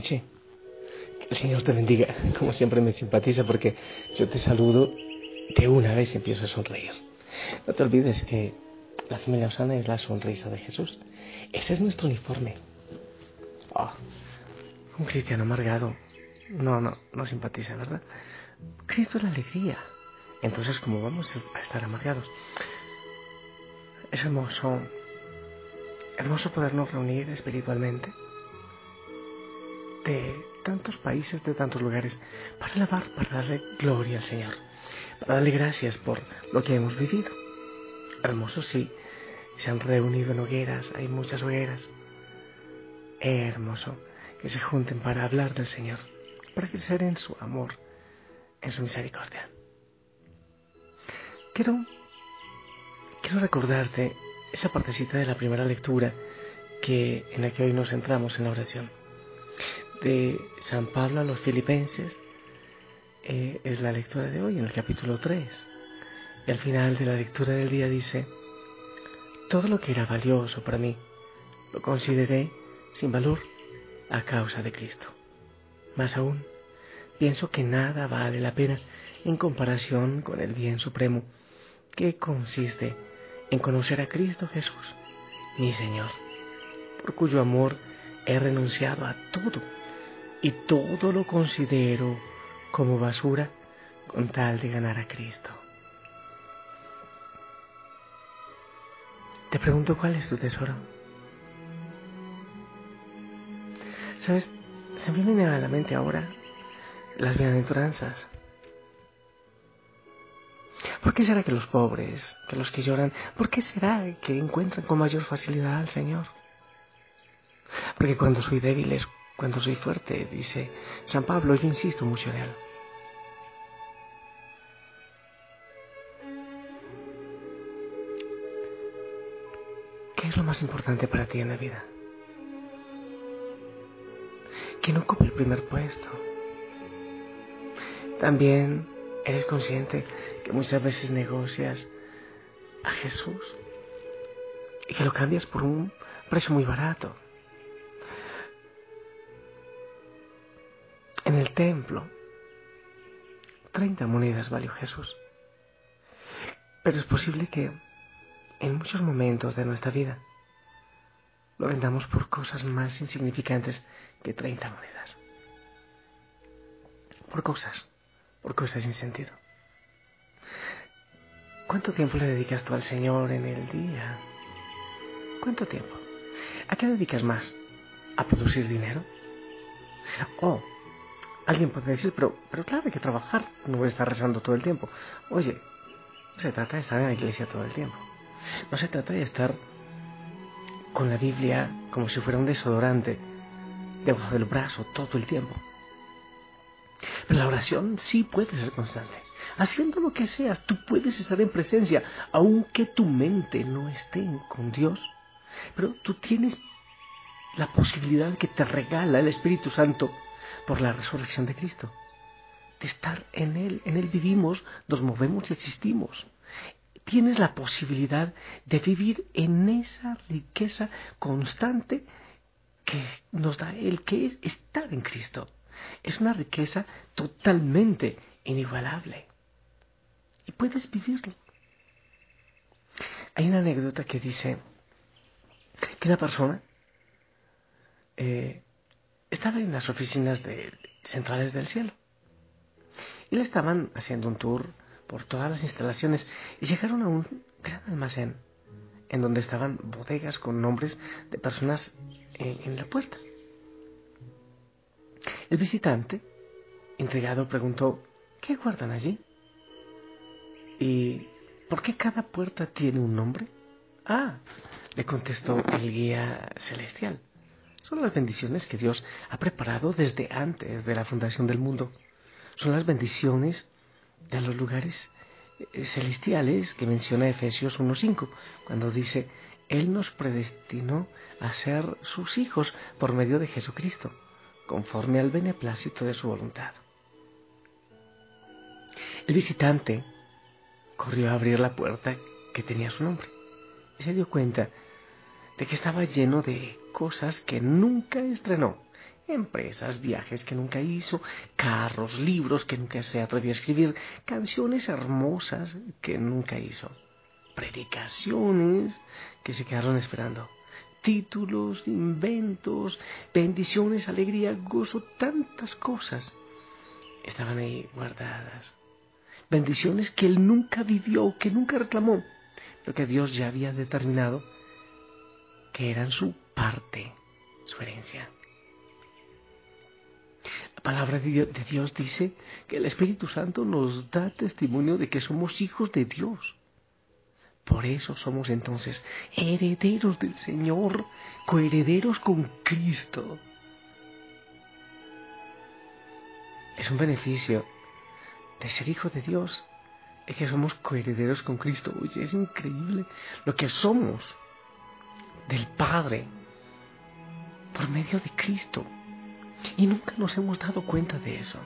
noche. el Señor te bendiga. Como siempre me simpatiza porque yo te saludo de una vez empiezo a sonreír. No te olvides que la familia Osana es la sonrisa de Jesús. Ese es nuestro uniforme. Oh, un cristiano amargado. No, no, no simpatiza, ¿verdad? Cristo es la alegría. Entonces, ¿cómo vamos a estar amargados? Es hermoso, hermoso podernos reunir espiritualmente de tantos países, de tantos lugares, para alabar, para darle gloria al Señor, para darle gracias por lo que hemos vivido. Hermoso, sí, se han reunido en hogueras, hay muchas hogueras. Hermoso que se junten para hablar del Señor, para crecer en su amor, en su misericordia. Quiero, quiero recordarte esa partecita de la primera lectura que, en la que hoy nos centramos en la oración de San Pablo a los filipenses eh, es la lectura de hoy en el capítulo 3. Y al final de la lectura del día dice, todo lo que era valioso para mí lo consideré sin valor a causa de Cristo. Más aún, pienso que nada vale la pena en comparación con el bien supremo que consiste en conocer a Cristo Jesús, mi Señor, por cuyo amor he renunciado a todo y todo lo considero como basura con tal de ganar a Cristo. Te pregunto cuál es tu tesoro. ¿Sabes? Se me viene a la mente ahora las bienaventuranzas. ¿Por qué será que los pobres, que los que lloran, por qué será que encuentran con mayor facilidad al Señor? Porque cuando soy débil es cuando soy fuerte, dice San Pablo, yo insisto mucho en él. ¿Qué es lo más importante para ti en la vida? ¿Quién ocupa el primer puesto? También eres consciente que muchas veces negocias a Jesús y que lo cambias por un precio muy barato. En el templo, 30 monedas valió Jesús. Pero es posible que en muchos momentos de nuestra vida lo vendamos por cosas más insignificantes que 30 monedas. Por cosas, por cosas sin sentido. ¿Cuánto tiempo le dedicas tú al Señor en el día? ¿Cuánto tiempo? ¿A qué dedicas más? ¿A producir dinero? ¿O Alguien puede decir, pero, pero claro, hay que trabajar, no voy a estar rezando todo el tiempo. Oye, no se trata de estar en la iglesia todo el tiempo. No se trata de estar con la Biblia como si fuera un desodorante debajo del brazo todo el tiempo. Pero la oración sí puede ser constante. Haciendo lo que seas, tú puedes estar en presencia, aunque tu mente no esté con Dios. Pero tú tienes la posibilidad que te regala el Espíritu Santo por la resurrección de Cristo. De estar en Él, en Él vivimos, nos movemos y existimos. Tienes la posibilidad de vivir en esa riqueza constante que nos da Él, que es estar en Cristo. Es una riqueza totalmente inigualable. Y puedes vivirlo. Hay una anécdota que dice que una persona eh, estaba en las oficinas de, centrales del cielo. Y le estaban haciendo un tour por todas las instalaciones y llegaron a un gran almacén en donde estaban bodegas con nombres de personas en, en la puerta. El visitante, intrigado, preguntó, ¿qué guardan allí? ¿Y por qué cada puerta tiene un nombre? Ah, le contestó el guía celestial son las bendiciones que Dios ha preparado desde antes de la fundación del mundo. Son las bendiciones de los lugares eh, celestiales que menciona Efesios 1.5, cuando dice, Él nos predestinó a ser sus hijos por medio de Jesucristo, conforme al beneplácito de su voluntad. El visitante corrió a abrir la puerta que tenía su nombre y se dio cuenta de que estaba lleno de cosas que nunca estrenó. empresas, viajes que nunca hizo, carros, libros que nunca se atrevió a escribir, canciones hermosas que nunca hizo, predicaciones que se quedaron esperando, títulos, inventos, bendiciones, alegría, gozo, tantas cosas estaban ahí guardadas. Bendiciones que él nunca vivió, que nunca reclamó, pero que Dios ya había determinado que eran su parte, su herencia. La palabra de Dios dice que el Espíritu Santo nos da testimonio de que somos hijos de Dios. Por eso somos entonces herederos del Señor, coherederos con Cristo. Es un beneficio de ser hijo de Dios, es que somos coherederos con Cristo. Oye, es increíble lo que somos del Padre por medio de Cristo. Y nunca nos hemos dado cuenta de eso.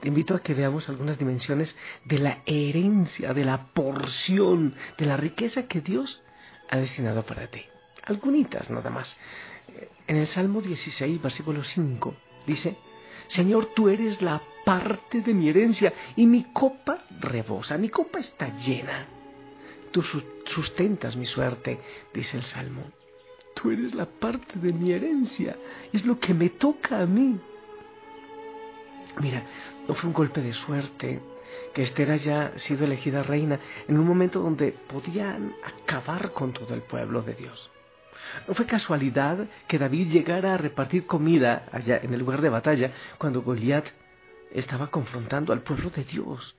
Te invito a que veamos algunas dimensiones de la herencia, de la porción, de la riqueza que Dios ha destinado para ti. Algunitas nada más. En el Salmo 16, versículo 5, dice, Señor, tú eres la parte de mi herencia y mi copa rebosa, mi copa está llena. Tú sustentas mi suerte, dice el Salmo. Tú eres la parte de mi herencia, es lo que me toca a mí. Mira, no fue un golpe de suerte que Esther haya sido elegida reina en un momento donde podían acabar con todo el pueblo de Dios. No fue casualidad que David llegara a repartir comida allá en el lugar de batalla cuando Goliat estaba confrontando al pueblo de Dios.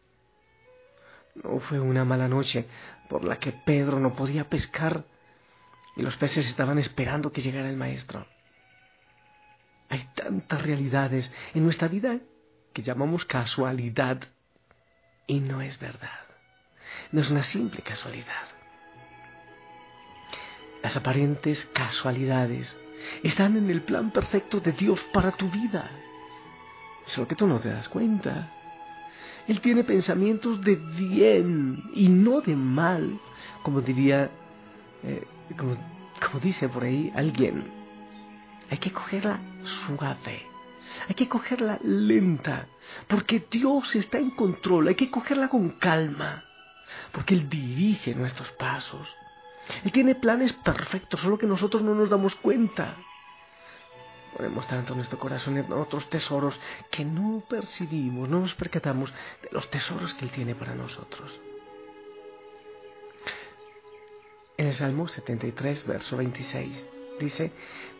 No fue una mala noche por la que Pedro no podía pescar los peces estaban esperando que llegara el maestro. Hay tantas realidades en nuestra vida que llamamos casualidad y no es verdad. No es una simple casualidad. Las aparentes casualidades están en el plan perfecto de Dios para tu vida. Solo que tú no te das cuenta. Él tiene pensamientos de bien y no de mal, como diría, eh, como, como dice por ahí alguien. Hay que cogerla suave, hay que cogerla lenta, porque Dios está en control, hay que cogerla con calma, porque Él dirige nuestros pasos. Él tiene planes perfectos, solo que nosotros no nos damos cuenta. Ponemos tanto nuestro corazón en otros tesoros que no percibimos, no nos percatamos de los tesoros que Él tiene para nosotros. En el Salmo 73, verso 26, dice,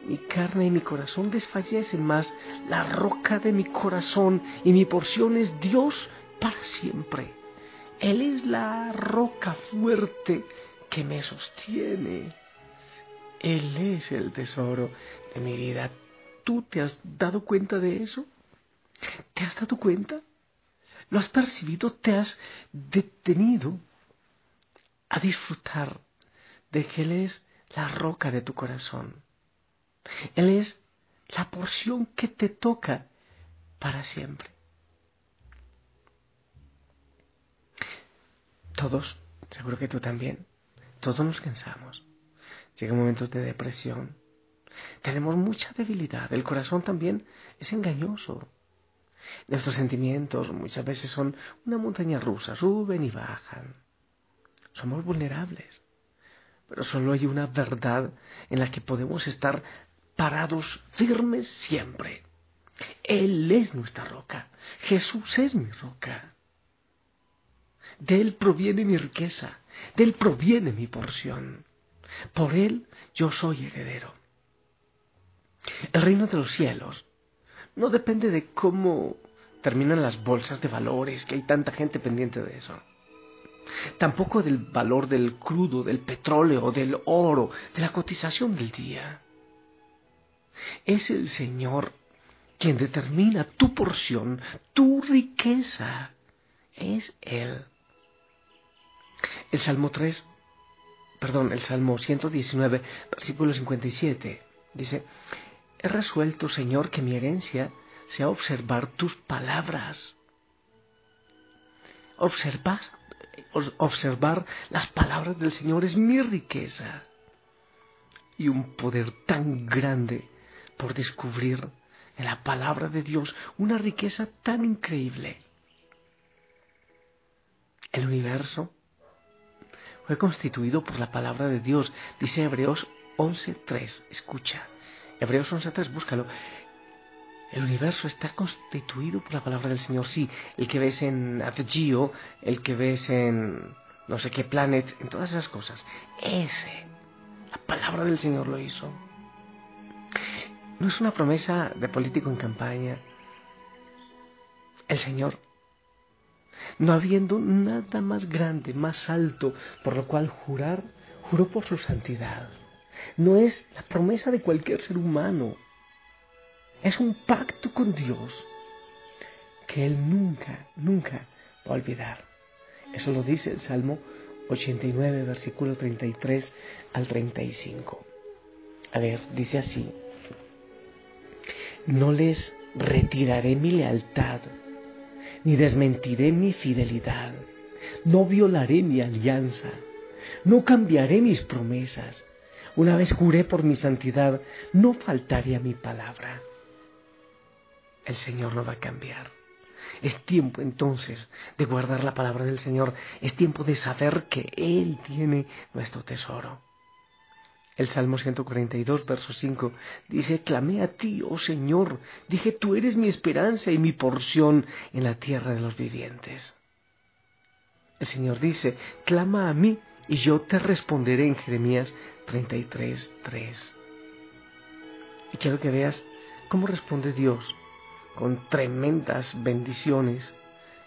mi carne y mi corazón desfallecen, más la roca de mi corazón y mi porción es Dios para siempre. Él es la roca fuerte que me sostiene. Él es el tesoro de mi vida. ¿Tú te has dado cuenta de eso? ¿Te has dado cuenta? ¿Lo has percibido? ¿Te has detenido a disfrutar de que Él es la roca de tu corazón? Él es la porción que te toca para siempre. Todos, seguro que tú también, todos nos cansamos. Llegan momentos de depresión. Tenemos mucha debilidad. El corazón también es engañoso. Nuestros sentimientos muchas veces son una montaña rusa, suben y bajan. Somos vulnerables. Pero solo hay una verdad en la que podemos estar parados firmes siempre. Él es nuestra roca. Jesús es mi roca. De Él proviene mi riqueza. De Él proviene mi porción. Por Él yo soy heredero. El reino de los cielos no depende de cómo terminan las bolsas de valores, que hay tanta gente pendiente de eso. Tampoco del valor del crudo, del petróleo, del oro, de la cotización del día. Es el Señor quien determina tu porción, tu riqueza. Es Él. El Salmo 3, perdón, el Salmo 119, versículo 57, dice, He resuelto, Señor, que mi herencia sea observar tus palabras. Observar, observar las palabras del Señor es mi riqueza y un poder tan grande por descubrir en la palabra de Dios una riqueza tan increíble. El universo fue constituido por la palabra de Dios, dice Hebreos 11.3, escucha, Hebreos 11.3, búscalo. El universo está constituido por la palabra del Señor, sí, el que ves en Geo, el que ves en no sé qué planet, en todas esas cosas. Ese, la palabra del Señor lo hizo. No es una promesa de político en campaña. El Señor no habiendo nada más grande, más alto, por lo cual jurar, juró por su santidad. No es la promesa de cualquier ser humano, es un pacto con Dios que Él nunca, nunca va a olvidar. Eso lo dice el Salmo 89, versículo 33 al 35. A ver, dice así, no les retiraré mi lealtad ni desmentiré mi fidelidad. No violaré mi alianza. No cambiaré mis promesas. Una vez juré por mi santidad, no faltaré a mi palabra. El Señor no va a cambiar. Es tiempo entonces de guardar la palabra del Señor. Es tiempo de saber que Él tiene nuestro tesoro. El Salmo 142, verso 5 dice, clamé a ti, oh Señor, dije, tú eres mi esperanza y mi porción en la tierra de los vivientes. El Señor dice, clama a mí y yo te responderé en Jeremías 33, 3. Y quiero que veas cómo responde Dios con tremendas bendiciones.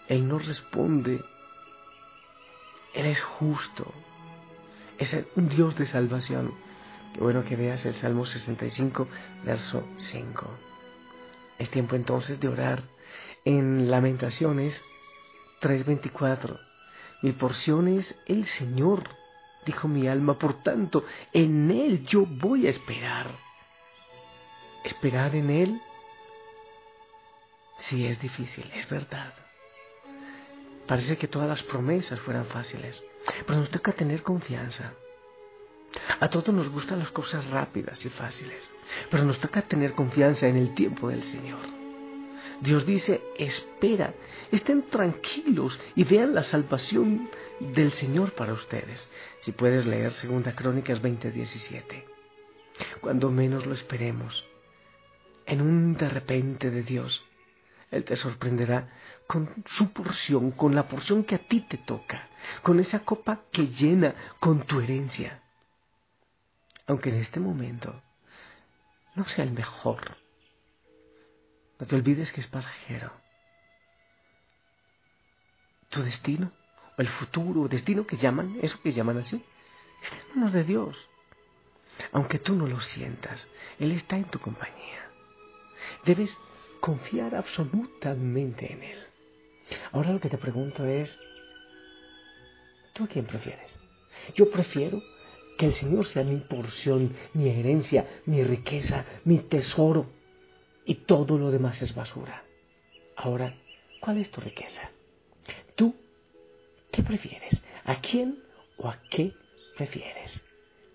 Él no responde. Él es justo. Es un Dios de salvación. Qué bueno que veas el Salmo 65, verso 5. Es tiempo entonces de orar en Lamentaciones 3:24. Mi porción es el Señor, dijo mi alma, por tanto, en Él yo voy a esperar. ¿Esperar en Él? Sí, es difícil, es verdad. Parece que todas las promesas fueran fáciles, pero nos toca tener confianza. A todos nos gustan las cosas rápidas y fáciles, pero nos toca tener confianza en el tiempo del Señor. Dios dice, espera, estén tranquilos y vean la salvación del Señor para ustedes. Si puedes leer 2 Crónicas 20:17. Cuando menos lo esperemos, en un de repente de Dios, Él te sorprenderá con su porción, con la porción que a ti te toca, con esa copa que llena con tu herencia aunque en este momento no sea el mejor. No te olvides que es pasajero. Tu destino, o el futuro, destino que llaman, eso que llaman así, es en manos de Dios. Aunque tú no lo sientas, Él está en tu compañía. Debes confiar absolutamente en Él. Ahora lo que te pregunto es, ¿tú a quién prefieres? Yo prefiero que el Señor sea mi porción, mi herencia, mi riqueza, mi tesoro. Y todo lo demás es basura. Ahora, ¿cuál es tu riqueza? ¿Tú qué prefieres? ¿A quién o a qué prefieres?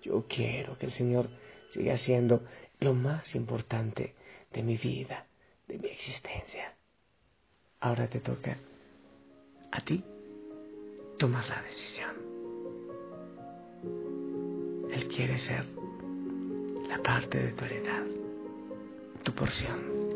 Yo quiero que el Señor siga siendo lo más importante de mi vida, de mi existencia. Ahora te toca a ti tomar la decisión. Él quiere ser la parte de tu heredad, tu porción.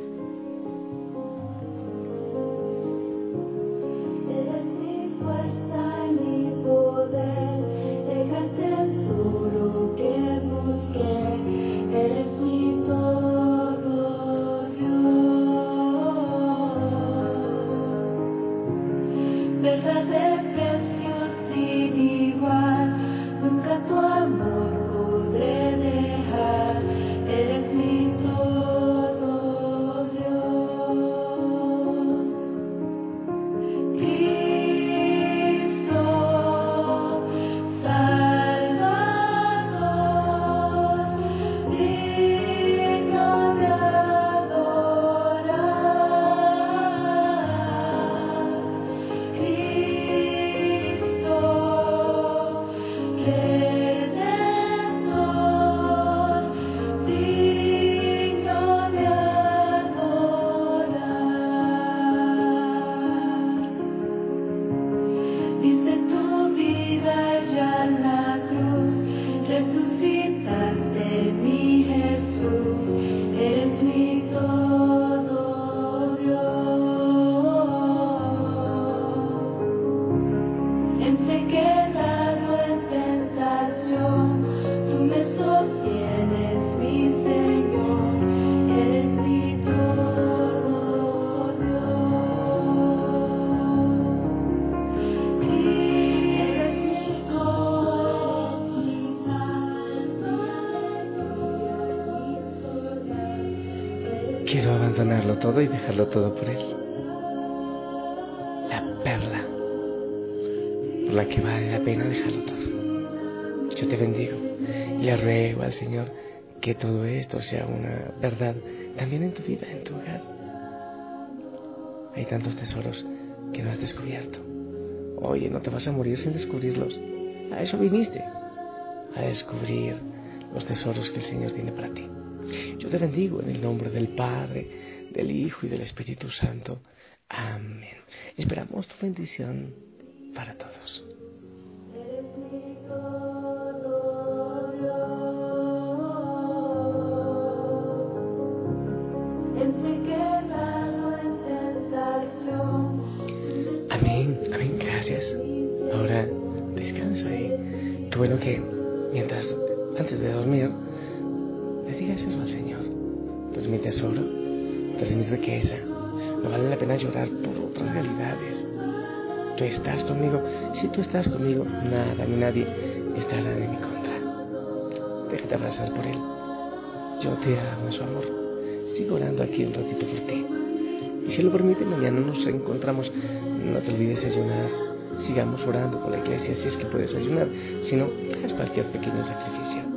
verdadero. Todo y dejarlo todo por Él. La perla por la que vale la pena dejarlo todo. Yo te bendigo y le ruego al Señor que todo esto sea una verdad también en tu vida, en tu hogar. Hay tantos tesoros que no has descubierto. Oye, no te vas a morir sin descubrirlos. A eso viniste, a descubrir los tesoros que el Señor tiene para ti. Yo te bendigo en el nombre del Padre, del Hijo y del Espíritu Santo. Amén. Esperamos tu bendición para todos. Amén, amén, gracias. Ahora descansa y bueno que mientras, antes de dormir, le digas eso al Señor. Eres mi tesoro, riqueza. No vale la pena llorar por otras realidades. Tú estás conmigo. Si tú estás conmigo, nada ni nadie estará en mi contra. Déjate abrazar por Él. Yo te amo, su amor. Sigo orando aquí un ratito por ti. Y si lo permite, mañana nos encontramos. No te olvides de ayunar. Sigamos orando por la iglesia si es que puedes ayunar. Si no, haz cualquier pequeño sacrificio.